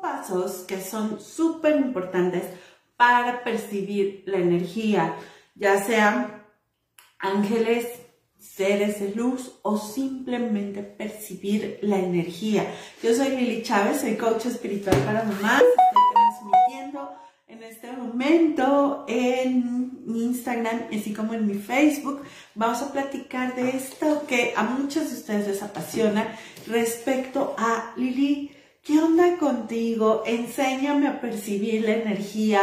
pasos que son súper importantes para percibir la energía, ya sean ángeles, seres de luz o simplemente percibir la energía. Yo soy Lili Chávez, soy coach espiritual para mamás, estoy transmitiendo en este momento en mi Instagram, así como en mi Facebook. Vamos a platicar de esto que a muchos de ustedes les apasiona respecto a Lili. ¿Qué onda contigo? Enséñame a percibir la energía.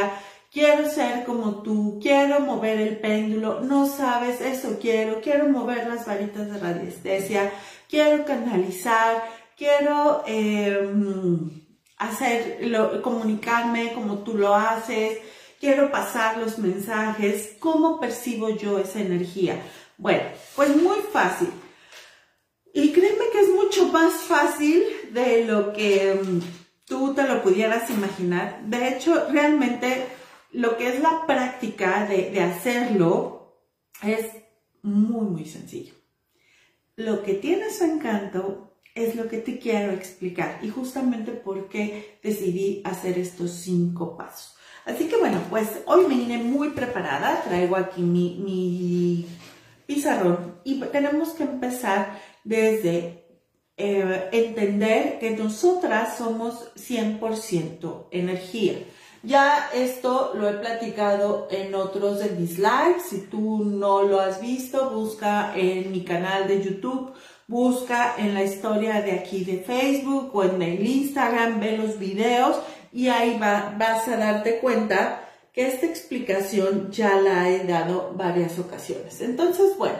Quiero ser como tú, quiero mover el péndulo, no sabes eso quiero, quiero mover las varitas de radiestesia, quiero canalizar, quiero em, hacerlo, comunicarme como tú lo haces, quiero pasar los mensajes, ¿cómo percibo yo esa energía? Bueno, pues muy fácil. Y créeme que es mucho más fácil de lo que em, tú te lo pudieras imaginar. De hecho, realmente lo que es la práctica de, hacerlo es muy, muy sencillo. Lo que tiene su encanto es lo que te quiero explicar y justamente por qué decidí hacer estos cinco pasos. Así que bueno, pues hoy me vine muy preparada, traigo aquí mi, mi pizarrón y tenemos que empezar desde eh, entender que nosotras somos 100% energía. Ya esto lo he platicado en otros de mis lives. Si tú no lo has visto, busca en mi canal de YouTube, busca en la historia de aquí de Facebook o en el Instagram, ve los videos y ahí vas a darte cuenta que esta explicación ya la he dado varias ocasiones. Entonces, bueno,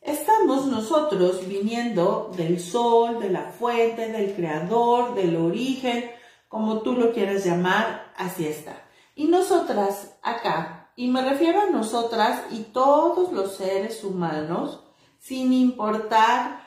estamos nosotros viniendo del sol, de la fuente, del creador, del origen, como tú lo quieras llamar, así está. Y nosotras acá, y me refiero a nosotras y todos los seres humanos, sin importar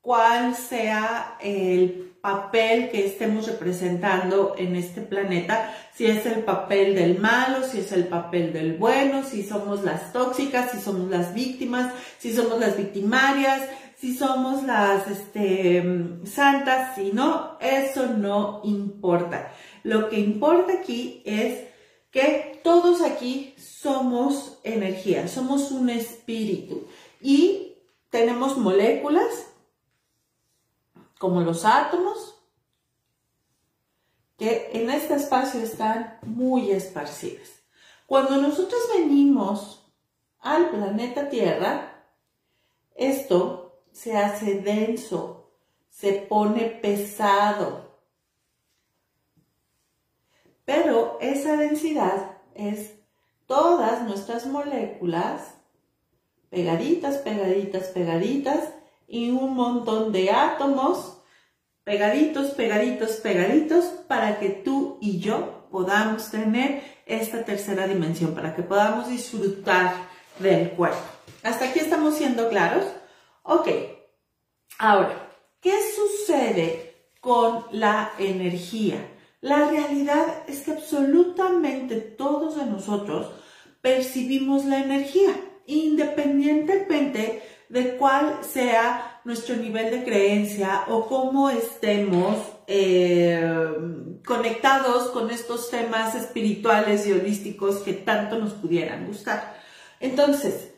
cuál sea el papel que estemos representando en este planeta, si es el papel del malo, si es el papel del bueno, si somos las tóxicas, si somos las víctimas, si somos las victimarias, si somos las este, santas, si no, eso no importa. Lo que importa aquí es que todos aquí somos energía, somos un espíritu y tenemos moléculas como los átomos que en este espacio están muy esparcidas. Cuando nosotros venimos al planeta Tierra, esto se hace denso, se pone pesado. Pero esa densidad es todas nuestras moléculas pegaditas, pegaditas, pegaditas y un montón de átomos pegaditos, pegaditos, pegaditos para que tú y yo podamos tener esta tercera dimensión, para que podamos disfrutar del cuerpo. ¿Hasta aquí estamos siendo claros? Ok, ahora, ¿qué sucede con la energía? La realidad es que absolutamente todos de nosotros percibimos la energía, independientemente de cuál sea nuestro nivel de creencia o cómo estemos eh, conectados con estos temas espirituales y holísticos que tanto nos pudieran gustar. Entonces,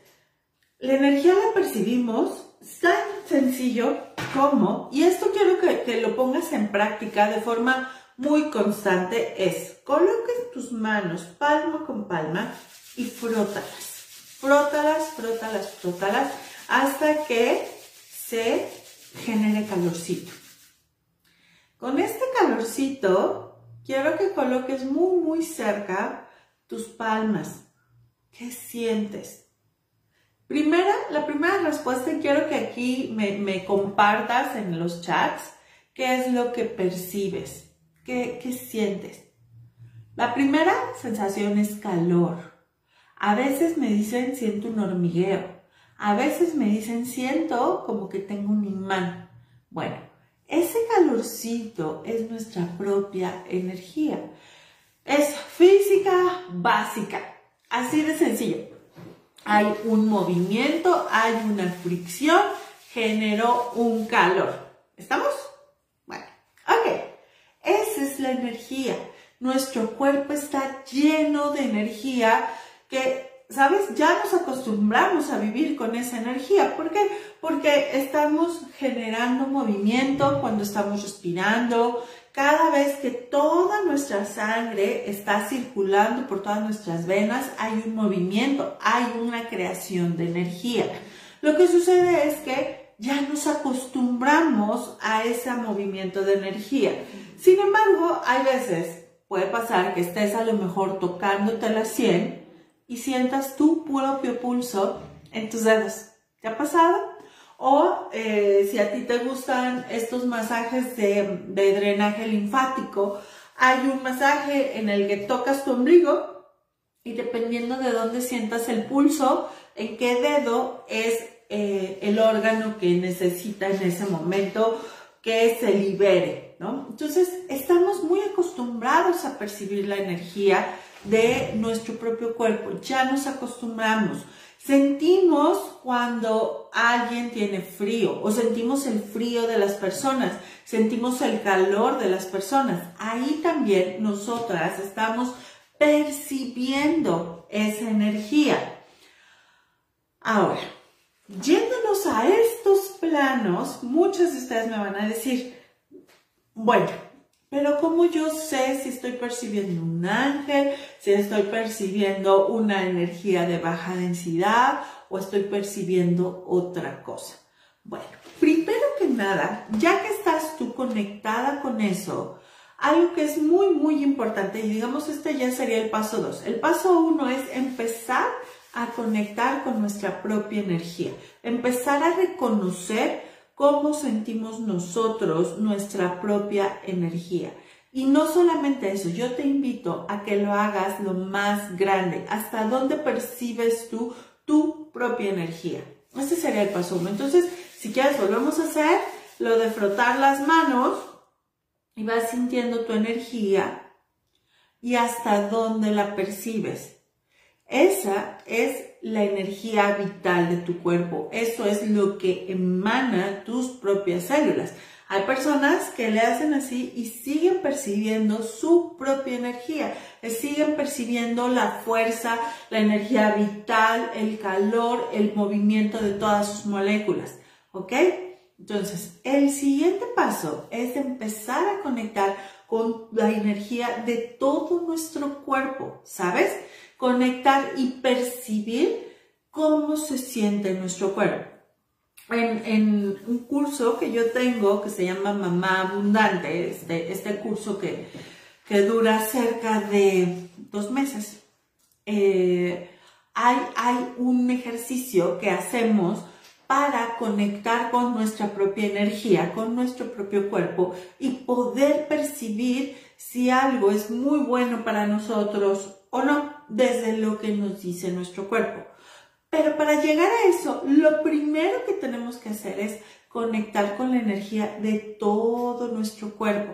la energía la percibimos tan sencillo como, y esto quiero que, lo pongas en práctica de forma muy constante, es coloques tus manos palma con palma y frótalas. Frótalas, frótalas, frótalas hasta que se genere calorcito. Con este calorcito, quiero que coloques muy, muy cerca tus palmas. ¿Qué sientes? Primera, la primera respuesta, quiero que aquí me, compartas en los chats qué es lo que percibes, qué, qué sientes. La primera sensación es calor. A veces me dicen siento un hormigueo. A veces me dicen siento como que tengo un imán. Bueno, ese calorcito es nuestra propia energía. Es física básica. Así de sencillo hay un movimiento, hay una fricción, generó un calor. ¿Estamos? Bueno, ok. Esa es la energía. Nuestro cuerpo está lleno de energía que, ¿sabes? Ya nos acostumbramos a vivir con esa energía. ¿Por qué? Porque estamos generando movimiento cuando estamos respirando. Cada vez que toda nuestra sangre está circulando por todas nuestras venas, hay un movimiento, hay una creación de energía. Lo que sucede es que ya nos acostumbramos a ese movimiento de energía. Sin embargo, hay veces, puede pasar que estés a lo mejor tocándote la sien y sientas tu propio pulso en tus dedos. ¿Te ha pasado? O eh, si a ti te gustan estos masajes de, de drenaje linfático, hay un masaje en el que tocas tu ombligo y dependiendo de dónde sientas el pulso, en qué dedo es eh, el órgano que necesita en ese momento que se libere, ¿no? Entonces, estamos muy acostumbrados a percibir la energía de nuestro propio cuerpo, ya nos acostumbramos. Sentimos cuando alguien tiene frío o sentimos el frío de las personas, sentimos el calor de las personas. Ahí también nosotras estamos percibiendo esa energía. Ahora, yéndonos a estos planos, muchos de ustedes me van a decir, bueno, pero ¿cómo yo sé si estoy percibiendo un ángel, si estoy percibiendo una energía de baja densidad o estoy percibiendo otra cosa? Bueno, primero que nada, ya que estás tú conectada con eso, algo que es muy, muy importante, y digamos este ya sería el paso dos. El paso uno es empezar a conectar con nuestra propia energía, empezar a reconocer cómo sentimos nosotros nuestra propia energía. Y no solamente eso, yo te invito a que lo hagas lo más grande, hasta dónde percibes tú tu propia energía. Este sería el paso uno. Entonces, si quieres, volvemos a hacer lo de frotar las manos y vas sintiendo tu energía y hasta dónde la percibes. Esa es la energía vital de tu cuerpo. Eso es lo que emana tus propias células. Hay personas que le hacen así y siguen percibiendo su propia energía, siguen percibiendo la fuerza, la energía vital, el calor, el movimiento de todas sus moléculas. ¿Ok? Entonces, el siguiente paso es empezar a conectar con la energía de todo nuestro cuerpo, ¿sabes? Conectar y percibir cómo se siente nuestro cuerpo. En, un curso que yo tengo que se llama Mamá Abundante, este, este curso que, que dura cerca de dos meses, eh, hay, hay un ejercicio que hacemos para conectar con nuestra propia energía, con nuestro propio cuerpo y poder percibir si algo es muy bueno para nosotros o no, desde lo que nos dice nuestro cuerpo. Pero para llegar a eso, lo primero que tenemos que hacer es conectar con la energía de todo nuestro cuerpo.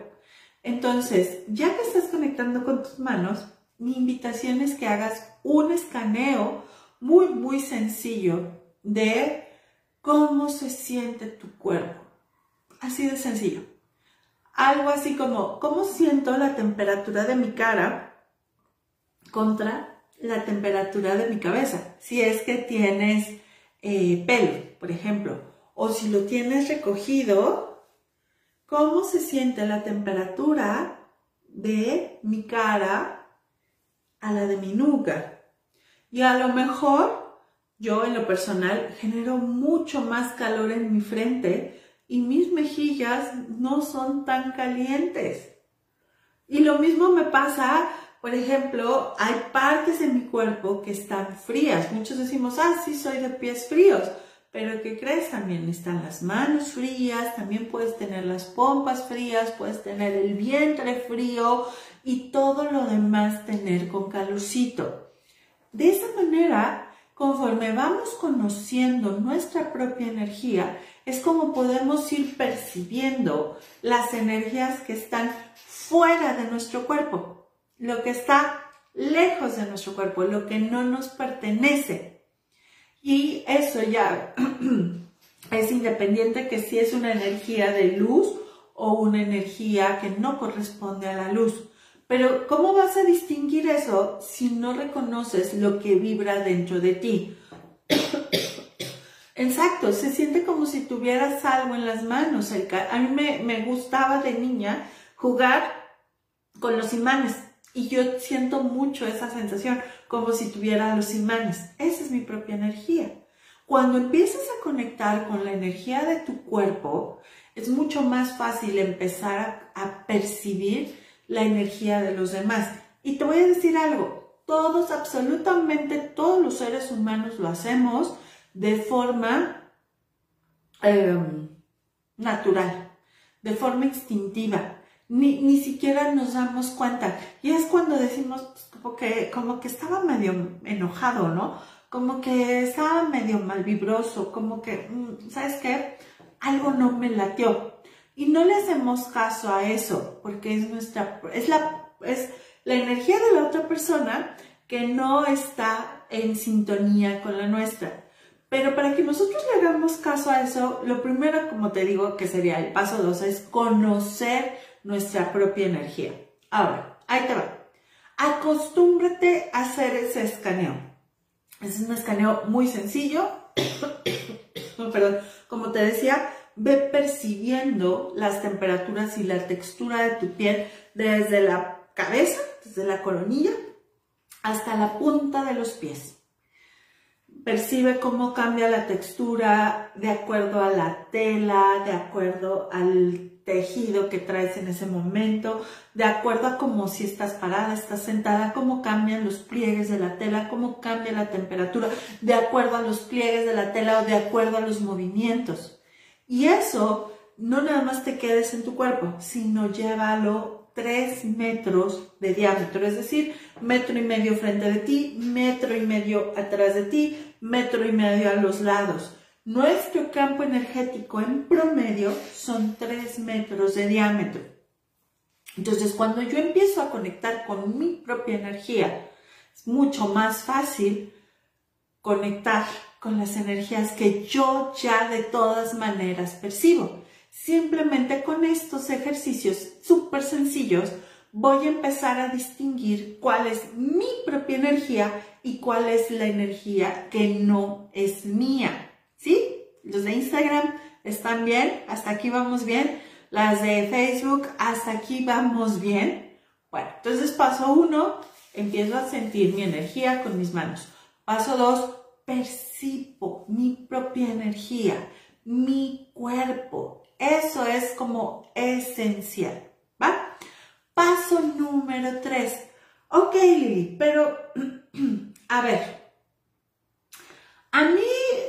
Entonces, ya que estás conectando con tus manos, mi invitación es que hagas un escaneo muy, muy sencillo de cómo se siente tu cuerpo. Así de sencillo. Algo así como, ¿cómo siento la temperatura de mi cara contra la temperatura de mi cabeza. Si es que tienes eh, pelo, por ejemplo, o si lo tienes recogido, ¿cómo se siente la temperatura de mi cara a la de mi nuca? Y a lo mejor yo en lo personal genero mucho más calor en mi frente y mis mejillas no son tan calientes. Y lo mismo me pasa por ejemplo, hay partes en mi cuerpo que están frías. Muchos decimos, ah, sí, soy de pies fríos. Pero ¿qué crees? También están las manos frías, también puedes tener las pompas frías, puedes tener el vientre frío y todo lo demás tener con calorcito. De esa manera, conforme vamos conociendo nuestra propia energía, es como podemos ir percibiendo las energías que están fuera de nuestro cuerpo lo que está lejos de nuestro cuerpo, lo que no nos pertenece. Y eso ya es independiente que si es una energía de luz o una energía que no corresponde a la luz. Pero ¿cómo vas a distinguir eso si no reconoces lo que vibra dentro de ti? Exacto, se siente como si tuvieras algo en las manos. A mí me, me gustaba de niña jugar con los imanes y yo siento mucho esa sensación, como si tuviera los imanes. Esa es mi propia energía. Cuando empiezas a conectar con la energía de tu cuerpo, es mucho más fácil empezar a, percibir la energía de los demás. Y te voy a decir algo, todos, absolutamente todos los seres humanos lo hacemos de forma em, natural, de forma instintiva. Ni, ni, siquiera nos damos cuenta. Y es cuando decimos pues, como, que, como que estaba medio enojado, ¿no? Como que estaba medio malvibroso, como que, mm, ¿sabes qué? Algo no me latió. Y no le hacemos caso a eso, porque es nuestra, es la, es la energía de la otra persona que no está en sintonía con la nuestra. Pero para que nosotros le hagamos caso a eso, lo primero, como te digo, que sería el paso dos, es conocer nuestra propia energía. Ahora, ahí te va. Acostúmbrate a hacer ese escaneo. Es un escaneo muy sencillo. Perdón, como te decía, ve percibiendo las temperaturas y la textura de tu piel desde la cabeza, desde la coronilla, hasta la punta de los pies. Percibe cómo cambia la textura de acuerdo a la tela, de acuerdo al tejido que traes en ese momento, de acuerdo a cómo si estás parada, estás sentada, cómo cambian los pliegues de la tela, cómo cambia la temperatura, de acuerdo a los pliegues de la tela o de acuerdo a los movimientos. Y eso no nada más te quedes en tu cuerpo, sino llévalo 3 metros de diámetro, es decir, metro y medio frente de ti, metro y medio atrás de ti, metro y medio a los lados. Nuestro campo energético en promedio son 3 metros de diámetro. Entonces, cuando yo empiezo a conectar con mi propia energía, es mucho más fácil conectar con las energías que yo ya de todas maneras percibo. Simplemente con estos ejercicios súper sencillos voy a empezar a distinguir cuál es mi propia energía y cuál es la energía que no es mía. ¿Sí? Los de Instagram están bien, hasta aquí vamos bien. Las de Facebook, hasta aquí vamos bien. Bueno, entonces paso uno, empiezo a sentir mi energía con mis manos. Paso dos, percibo mi propia energía, mi cuerpo. Eso es como esencial, ¿va? Paso número tres. Ok, Lili, pero a ver, a mí,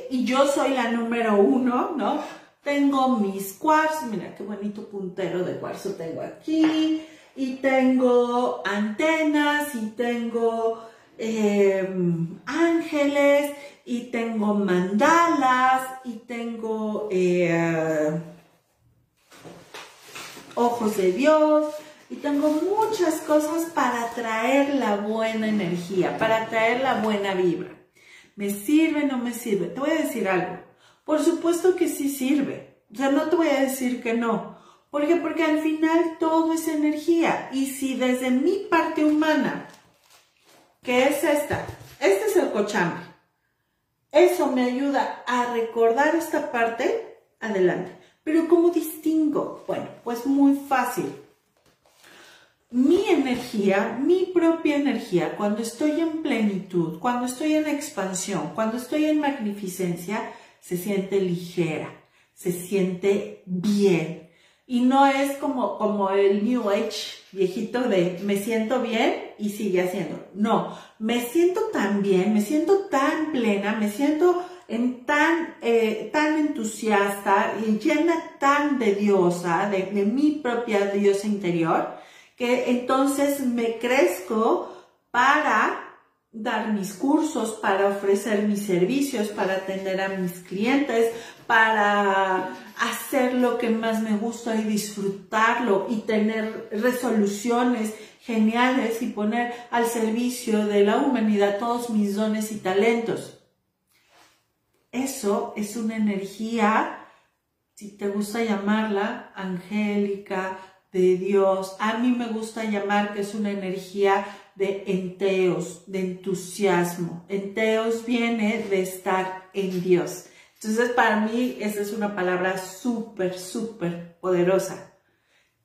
y yo soy la número uno, ¿no? Tengo mis cuarzos, mira qué bonito puntero de cuarzo tengo aquí, y tengo antenas, y tengo Em, ángeles y tengo mandalas y tengo eh, ojos de Dios y tengo muchas cosas para traer la buena energía, para traer la buena vibra. ¿Me sirve o no me sirve? Te voy a decir algo. Por supuesto que sí sirve. O sea, no te voy a decir que no. ¿Por qué? Porque al final todo es energía. Y si desde mi parte humana que es esta. Este es el cochambre. Eso me ayuda a recordar esta parte adelante. Pero ¿cómo distingo? Bueno, pues muy fácil. Mi energía, mi propia energía, cuando estoy en plenitud, cuando estoy en expansión, cuando estoy en magnificencia, se siente ligera, se siente bien, y no es como, como el New Age viejito de me siento bien y sigue haciendo. No, me siento tan bien, me siento tan plena, me siento en tan, eh, tan entusiasta y llena tan de diosa, de, de mi propia diosa interior, que entonces me crezco para dar mis cursos, para ofrecer mis servicios, para atender a mis clientes, para hacer lo que más me gusta y disfrutarlo y tener resoluciones geniales y poner al servicio de la humanidad todos mis dones y talentos. Eso es una energía si te gusta llamarla angélica, de Dios. A mí me gusta llamar que es una energía de enteos, de entusiasmo. Enteos viene de estar en Dios. Entonces, para mí, esa es una palabra súper, súper poderosa.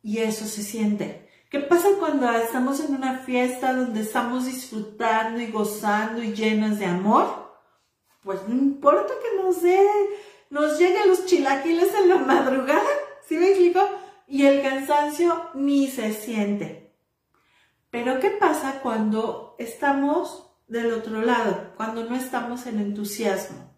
Y eso se siente. ¿Qué pasa cuando estamos en una fiesta donde estamos disfrutando y gozando y llenas de amor? Pues no importa que nos dé, nos lleguen los chilaquiles en la madrugada. ¿Sí me explico? Y el cansancio ni se siente. Pero ¿qué pasa cuando estamos del otro lado? Cuando no estamos en entusiasmo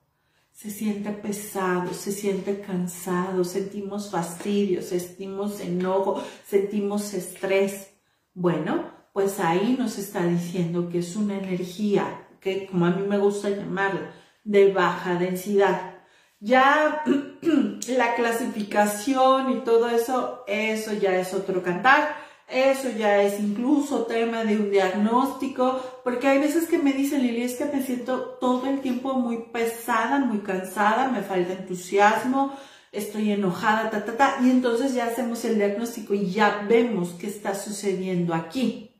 se siente pesado, se siente cansado, sentimos fastidio, sentimos enojo, sentimos estrés. Bueno, pues ahí nos está diciendo que es una energía, que como a mí me gusta llamarla, de baja densidad. Ya la clasificación y todo eso, eso ya es otro cantar eso ya es incluso tema de un diagnóstico, porque hay veces que me dicen, Lili, es que me siento todo el tiempo muy pesada, muy cansada, me falta entusiasmo, estoy enojada, ta, ta, ta, y entonces ya hacemos el diagnóstico y ya vemos qué está sucediendo aquí.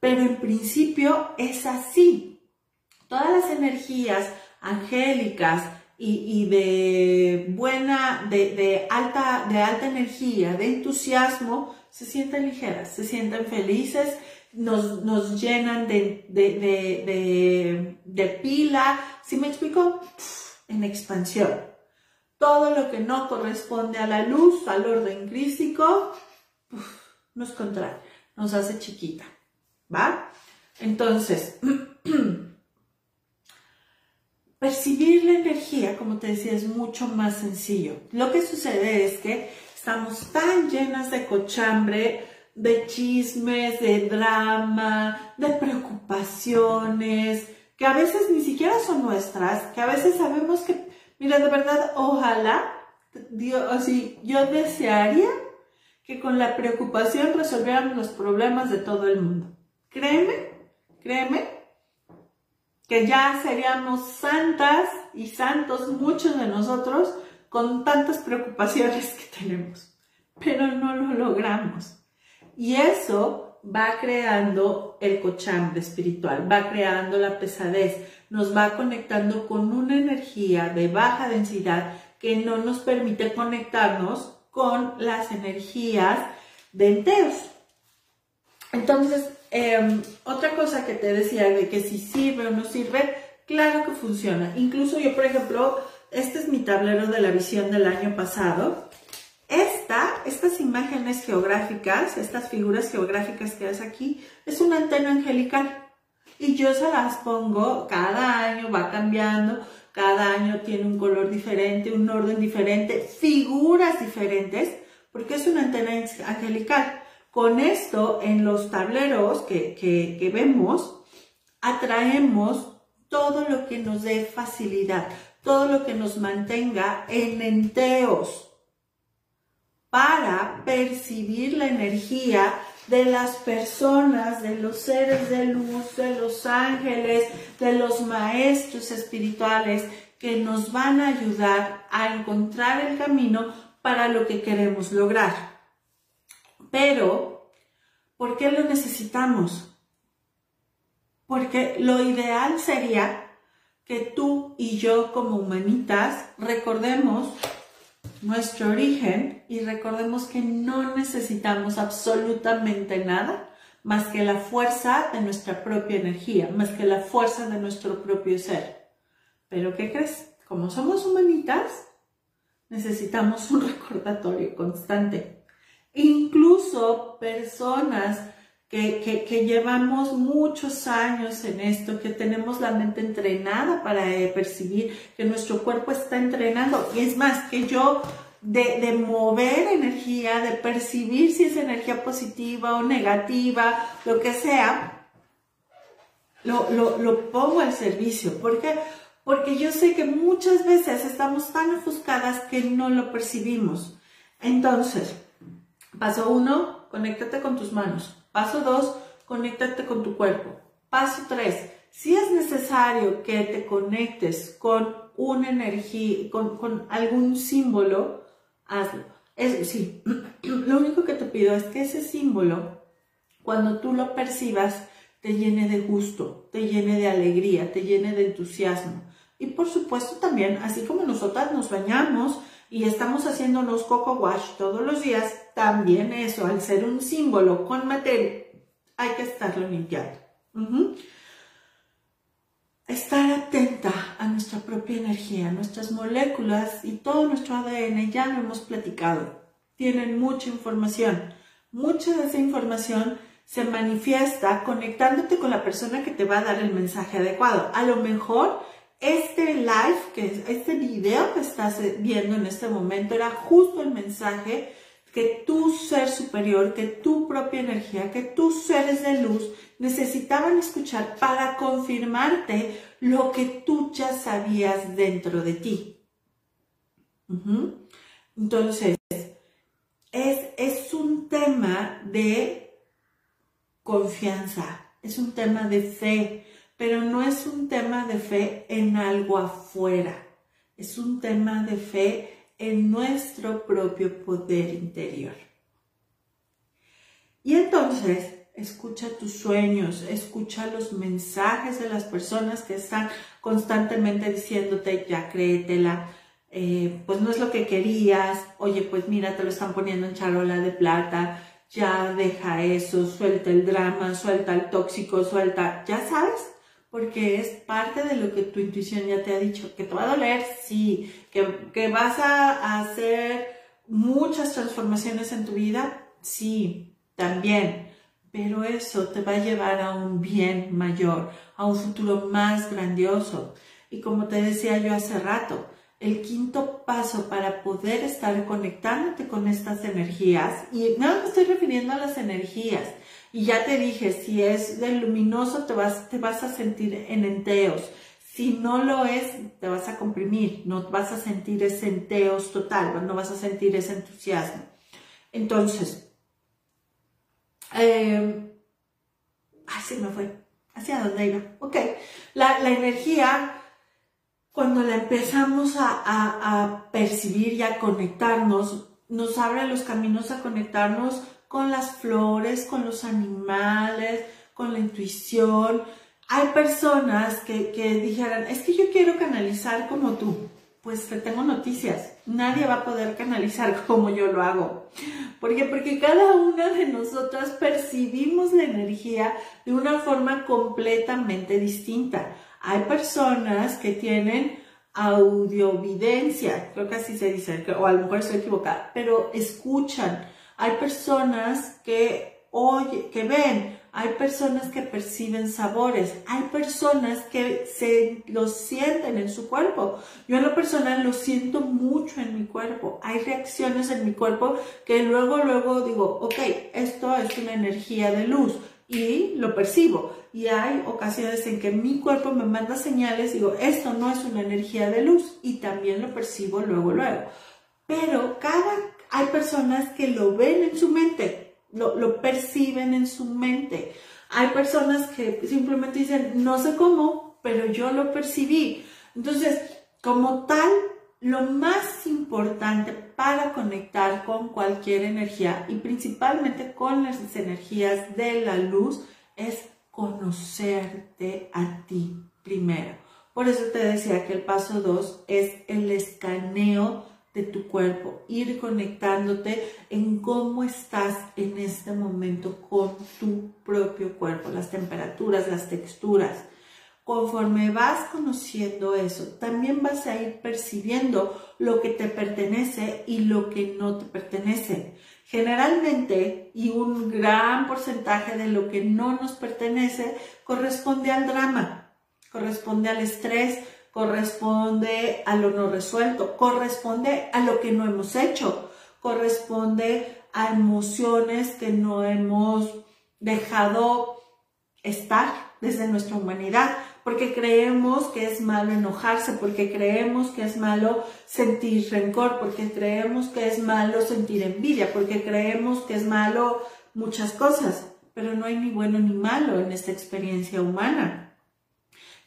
Pero en principio es así. Todas las energías angélicas y, de buena, de, de, alta, de alta energía, de entusiasmo, se sienten ligeras, se sienten felices, nos, nos llenan de, de, de, pila, ¿sí me explico? En expansión. Todo lo que no corresponde a la luz, al orden crístico, nos contrae, nos hace chiquita, ¿va? Entonces, percibir la energía, como te decía, es mucho más sencillo. Lo que sucede es que Estamos tan llenas de cochambre, de chismes, de drama, de preocupaciones, que a veces ni siquiera son nuestras, que a veces sabemos que, mira, de verdad, ojalá, Dios, así, yo desearía que con la preocupación resolviéramos los problemas de todo el mundo. Créeme, créeme, que ya seríamos santas y santos, muchos de nosotros, con tantas preocupaciones que tenemos, pero no lo logramos. Y eso va creando el cochambre espiritual, va creando la pesadez, nos va conectando con una energía de baja densidad que no nos permite conectarnos con las energías de. Entonces, em, otra cosa que te decía de que si sirve o no sirve, claro que funciona. Incluso yo, por ejemplo, este es mi tablero de la visión del año pasado. Esta, estas imágenes geográficas, estas figuras geográficas que ves aquí, es una antena angelical. Y yo se las pongo cada año, va cambiando, cada año tiene un color diferente, un orden diferente, figuras diferentes, porque es una antena angelical. Con esto, en los tableros que, que vemos, atraemos todo lo que nos dé facilidad, todo lo que nos mantenga en enteos para percibir la energía de las personas, de los seres de luz, de los ángeles, de los maestros espirituales que nos van a ayudar a encontrar el camino para lo que queremos lograr. Pero, ¿por qué lo necesitamos? Porque lo ideal sería que tú y yo como humanitas recordemos nuestro origen y recordemos que no necesitamos absolutamente nada más que la fuerza de nuestra propia energía, más que la fuerza de nuestro propio ser. Pero ¿qué crees? Como somos humanitas, necesitamos un recordatorio constante. Incluso personas que, llevamos muchos años en esto, que tenemos la mente entrenada para eh, percibir, que nuestro cuerpo está entrenando. Y es más, que yo de, mover energía, de percibir si es energía positiva o negativa, lo que sea, lo, lo pongo al servicio. ¿Por qué? Porque yo sé que muchas veces estamos tan ofuscadas que no lo percibimos. Entonces, paso uno, conéctate con tus manos. Paso 2, conéctate con tu cuerpo. Paso 3, si es necesario que te conectes con una energía, con, algún símbolo, hazlo. Es, sí, lo único que te pido es que ese símbolo, cuando tú lo percibas, te llene de gusto, te llene de alegría, te llene de entusiasmo. Y por supuesto también, así como nosotras nos bañamos y estamos haciéndonos coco wash todos los días, también eso, al ser un símbolo con materia, hay que estarlo limpiando. Estar atenta a nuestra propia energía, nuestras moléculas y todo nuestro ADN, ya lo hemos platicado, tienen mucha información. Mucha de esa información se manifiesta conectándote con la persona que te va a dar el mensaje adecuado. A lo mejor este live, que este video que estás viendo en este momento era justo el mensaje que tu ser superior, que tu propia energía, que tus seres de luz necesitaban escuchar para confirmarte lo que tú ya sabías dentro de ti. Entonces, es, es un tema de confianza, es un tema de fe, pero no es un tema de fe en algo afuera, es un tema de fe en nuestro propio poder interior. Y entonces, escucha tus sueños, escucha los mensajes de las personas que están constantemente diciéndote, ya créetela, eh, pues no es lo que querías, oye, pues mira, te lo están poniendo en charola de plata, ya deja eso, suelta el drama, suelta el tóxico, suelta, ya sabes, porque es parte de lo que tu intuición ya te ha dicho, que te va a doler, sí, que, vas a, hacer muchas transformaciones en tu vida, sí, también, pero eso te va a llevar a un bien mayor, a un futuro más grandioso. Y como te decía yo hace rato, el quinto paso para poder estar conectándote con estas energías, y no me estoy refiriendo a las energías, y ya te dije, si es del luminoso te vas, te vas a sentir en enteos, si no lo es, te vas a comprimir, no vas a sentir ese enteos total, no vas a sentir ese entusiasmo. Entonces, eh, ay, me fue, ¿hacia dónde iba? Ok, la, la energía cuando la empezamos a, percibir y a conectarnos, nos abre los caminos a conectarnos con las flores, con los animales, con la intuición. Hay personas que, que dijeran, es que yo quiero canalizar como tú. Pues te tengo noticias, nadie va a poder canalizar como yo lo hago. ¿Por qué? Porque cada una de nosotras percibimos la energía de una forma completamente distinta. Hay personas que tienen audiovidencia, creo que así se dice, o a lo mejor estoy equivocada, pero escuchan. Hay personas que oyen, que ven, hay personas que perciben sabores, hay personas que se los sienten en su cuerpo. Yo en lo personal lo siento mucho en mi cuerpo. Hay reacciones en mi cuerpo que luego, luego digo, ok, esto es una energía de luz y lo percibo. Y hay ocasiones en que mi cuerpo me manda señales, digo, esto no es una energía de luz y también lo percibo luego, luego. Pero cada, hay personas que lo ven en su mente, lo, perciben en su mente. Hay personas que simplemente dicen, no sé cómo, pero yo lo percibí. Entonces, como tal, lo más importante para conectar con cualquier energía y principalmente con las energías de la luz es conocerte a ti primero. Por eso te decía que el paso 2 es el escaneo de tu cuerpo, ir conectándote en cómo estás en este momento con tu propio cuerpo, las temperaturas, las texturas, Conforme vas conociendo eso, también vas a ir percibiendo lo que te pertenece y lo que no te pertenece. Generalmente, y un gran porcentaje de lo que no nos pertenece corresponde al drama, corresponde al estrés, corresponde a lo no resuelto, corresponde a lo que no hemos hecho, corresponde a emociones que no hemos dejado estar desde nuestra humanidad porque creemos que es malo enojarse, porque creemos que es malo sentir rencor, porque creemos que es malo sentir envidia, porque creemos que es malo muchas cosas, pero no hay ni bueno ni malo en esta experiencia humana.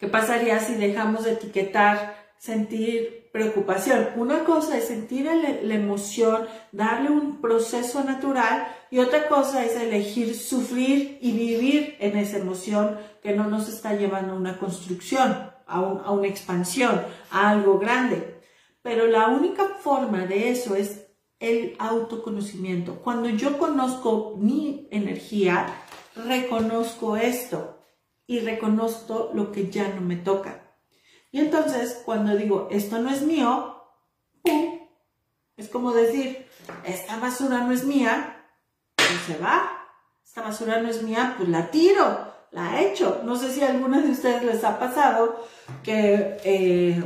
¿Qué pasaría si dejamos de etiquetar sentir preocupación. Una cosa es sentir la emoción, darle un proceso natural y otra cosa es elegir sufrir y vivir en esa emoción que no nos está llevando a una construcción, a, una expansión, a algo grande. Pero la única forma de eso es el autoconocimiento. Cuando yo conozco mi energía, reconozco esto y reconozco lo que ya no me toca. Y entonces, cuando digo, esto no es mío. Es como decir, esta basura no es mía, pues se va. Esta basura no es mía, pues la tiro, la echo. No sé si a alguno de ustedes les ha pasado que eh,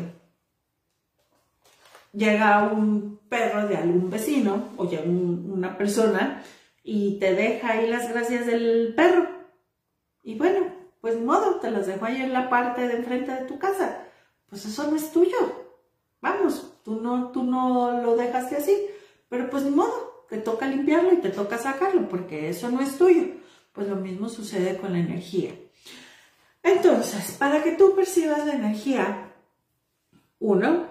llega un perro de algún vecino o llega una persona y te deja ahí las gracias del perro. Y bueno, pues ni modo, te las dejo ahí en la parte de enfrente de tu casa pues eso no es tuyo. Vamos, tú no, tú no lo dejaste así, pero pues ni modo, te toca limpiarlo y te toca sacarlo porque eso no es tuyo. Pues lo mismo sucede con la energía. Entonces, para que tú percibas la energía, uno,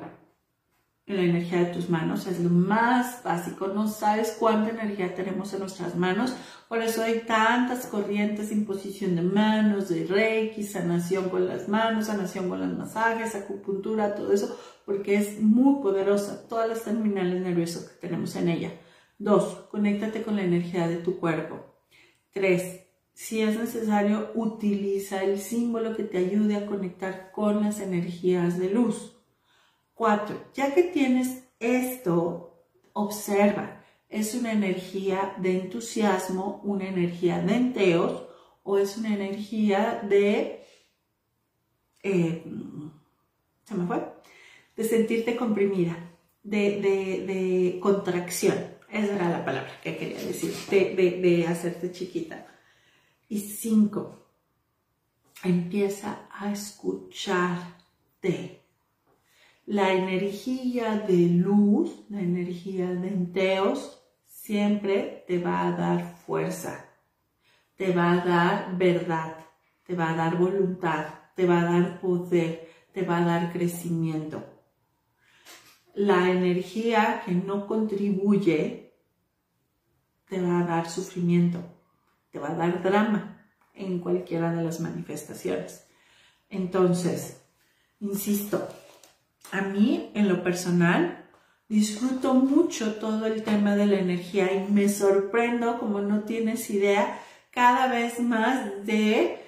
en la energía de tus manos, es lo más básico, no sabes cuánta energía tenemos en nuestras manos, por eso hay tantas corrientes, imposición de manos, de reiki, sanación con las manos, sanación con los masajes, acupuntura, todo eso, porque es muy poderosa, todas las terminales nerviosas que tenemos en ella. Dos, conéctate con la energía de tu cuerpo. Tres, si es necesario, utiliza el símbolo que te ayude a conectar con las energías de luz. Cuatro, ya que tienes esto, observa, ¿es una energía de entusiasmo, una energía de enteos o es una energía de... Eh, ¿Se me fue? De sentirte comprimida, de, contracción. Esa era la palabra que quería decir, de, de hacerte chiquita. Y cinco, empieza a escucharte la energía de luz, la energía de enteos, siempre te va a dar fuerza, te va a dar verdad, te va a dar voluntad, te va a dar poder, te va a dar crecimiento. La energía que no contribuye te va a dar sufrimiento, te va a dar drama en cualquiera de las manifestaciones. Entonces, insisto, a mí, en lo personal, disfruto mucho todo el tema de la energía y me sorprendo, como no tienes idea, cada vez más de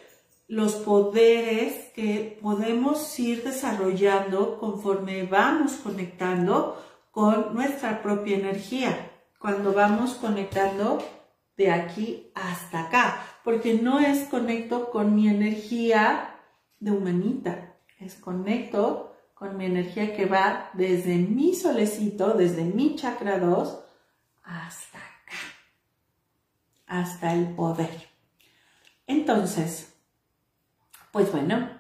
los poderes que podemos ir desarrollando conforme vamos conectando con nuestra propia energía, cuando vamos conectando de aquí hasta acá, porque no es conecto con mi energía de humanita, es conecto con mi energía que va desde mi solecito, desde mi chakra 2, hasta acá, hasta el poder. Entonces, pues bueno,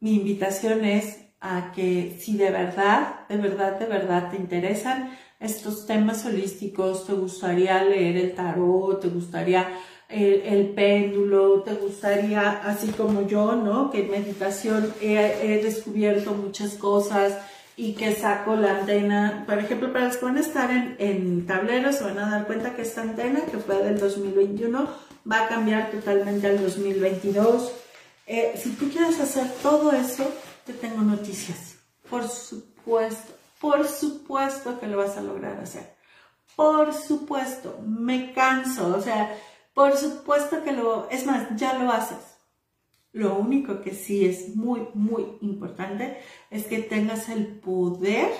mi invitación es a que si de verdad, de verdad, de verdad te interesan estos temas holísticos, te gustaría leer el tarot, te gustaría el, péndulo, te gustaría, así como yo, ¿no? Que en meditación he, descubierto muchas cosas y que saco la antena, por ejemplo, para los que van a estar en, en tableros se van a dar cuenta que esta antena, que fue del 2021, va a cambiar totalmente al 2022. Eh, si tú quieres hacer todo eso, te tengo noticias. Por supuesto, por supuesto que lo vas a lograr hacer. Por supuesto, me canso, o sea, por supuesto que lo, es más, ya lo haces. Lo único que sí es muy, muy importante es que tengas el poder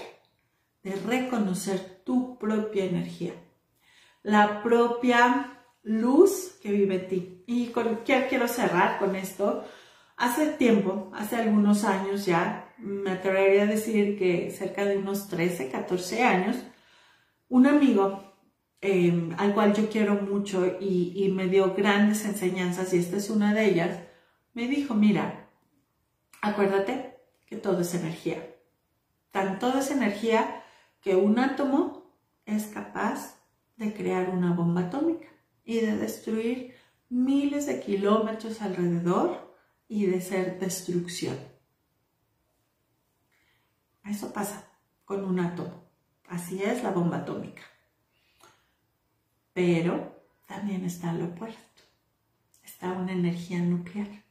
de reconocer tu propia energía, la propia luz que vive en ti. Y con, quiero cerrar con esto. Hace tiempo, hace algunos años ya, me atrevería a decir que cerca de unos 13, 14 años, un amigo Em, al cual yo quiero mucho y, me dio grandes enseñanzas, y esta es una de ellas, me dijo, mira, acuérdate que todo es energía. Tan todo es energía que un átomo es capaz de crear una bomba atómica y de destruir miles de kilómetros alrededor y de ser destrucción. Eso pasa con un átomo. Así es la bomba atómica. Pero también está lo opuesto. Está una energía nuclear.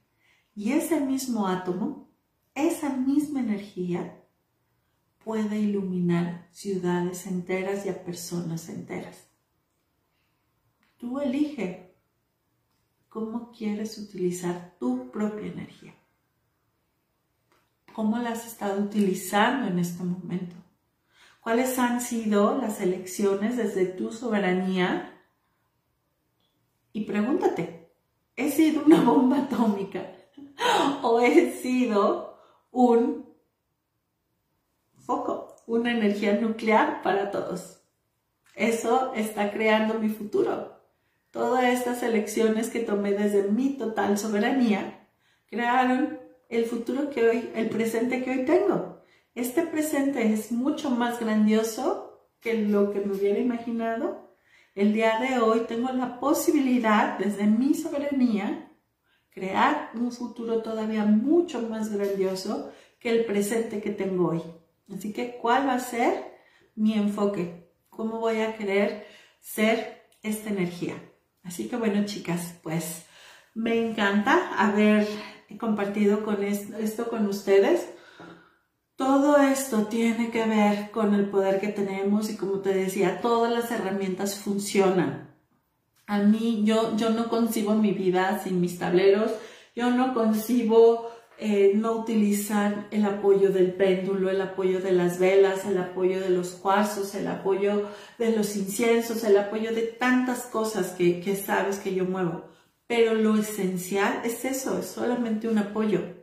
Y ese mismo átomo, esa misma energía, puede iluminar ciudades enteras y a personas enteras. Tú elige cómo quieres utilizar tu propia energía. ¿Cómo la has estado utilizando en este momento? ¿Cuáles han sido las elecciones desde tu soberanía? Y pregúntate, ¿he sido una bomba atómica o he sido un foco, una energía nuclear para todos? Eso está creando mi futuro. Todas estas elecciones que tomé desde mi total soberanía crearon el futuro que hoy, el presente que hoy tengo. Este presente es mucho más grandioso que lo que me hubiera imaginado. El día de hoy tengo la posibilidad, desde mi soberanía, crear un futuro todavía mucho más grandioso que el presente que tengo hoy. Así que, ¿cuál va a ser mi enfoque? ¿Cómo voy a querer ser esta energía? Así que bueno, chicas, pues me encanta haber compartido con esto, con ustedes. Todo esto tiene que ver con el poder que tenemos y como te decía, todas las herramientas funcionan. A mí, yo, yo no concibo mi vida sin mis tableros, yo no concibo eh, no utilizar el apoyo del péndulo, el apoyo de las velas, el apoyo de los cuarzos, el apoyo de los inciensos, el apoyo de tantas cosas que, que sabes que yo muevo. Pero lo esencial es eso, es solamente un apoyo.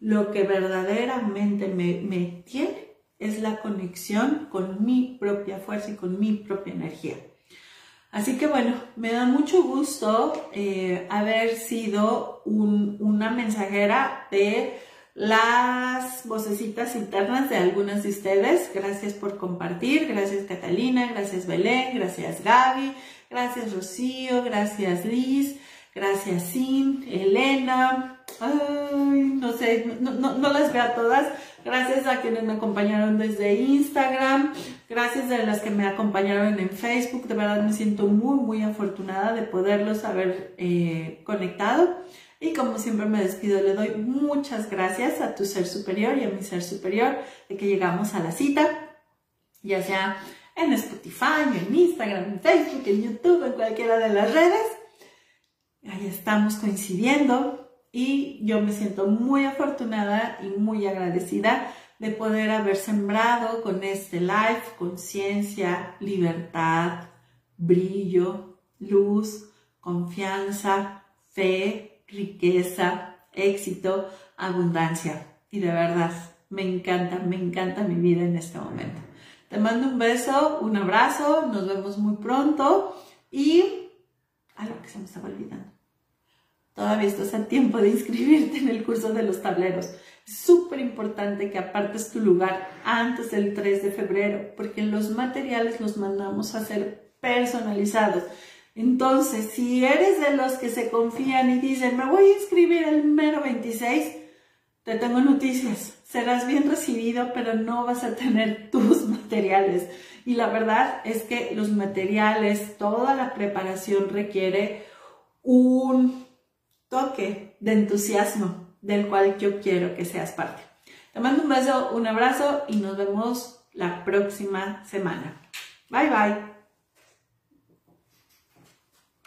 Lo que verdaderamente me, tiene es la conexión con mi propia fuerza y con mi propia energía. Así que bueno, me da mucho gusto eh, haber sido una mensajera de las vocecitas internas de algunas de ustedes. Gracias por compartir, gracias Catalina, gracias Belén, gracias Gaby, gracias Rocío, gracias Liz, Gracias, Sin, Elena. Ay, no sé, no, no, las veo a todas. Gracias a quienes me acompañaron desde Instagram. Gracias a las que me acompañaron en Facebook. De verdad me siento muy, muy afortunada de poderlos haber eh, conectado. Y como siempre me despido, le doy muchas gracias a tu ser superior y a mi ser superior de que llegamos a la cita, ya sea en Spotify, en Instagram, en Facebook, en YouTube, en cualquiera de las redes ahí estamos coincidiendo y yo me siento muy afortunada y muy agradecida de poder haber sembrado con este live conciencia, libertad, brillo, luz, confianza, fe, riqueza, éxito, abundancia. Y de verdad, me encanta, me encanta mi vida en este momento. Te mando un beso, un abrazo, nos vemos muy pronto y algo que se me estaba olvidando. Todavía estás a tiempo de inscribirte en el curso de los tableros. Es súper importante que apartes tu lugar antes del 3 de febrero, porque los materiales los mandamos a ser personalizados. Entonces, si eres de los que se confían y dicen, me voy a inscribir el mero 26, te tengo noticias. Serás bien recibido, pero no vas a tener tus materiales. Y la verdad es que los materiales, toda la preparación requiere un toque de entusiasmo del cual yo quiero que seas parte. Te mando un beso, un abrazo y nos vemos la próxima semana. Bye bye.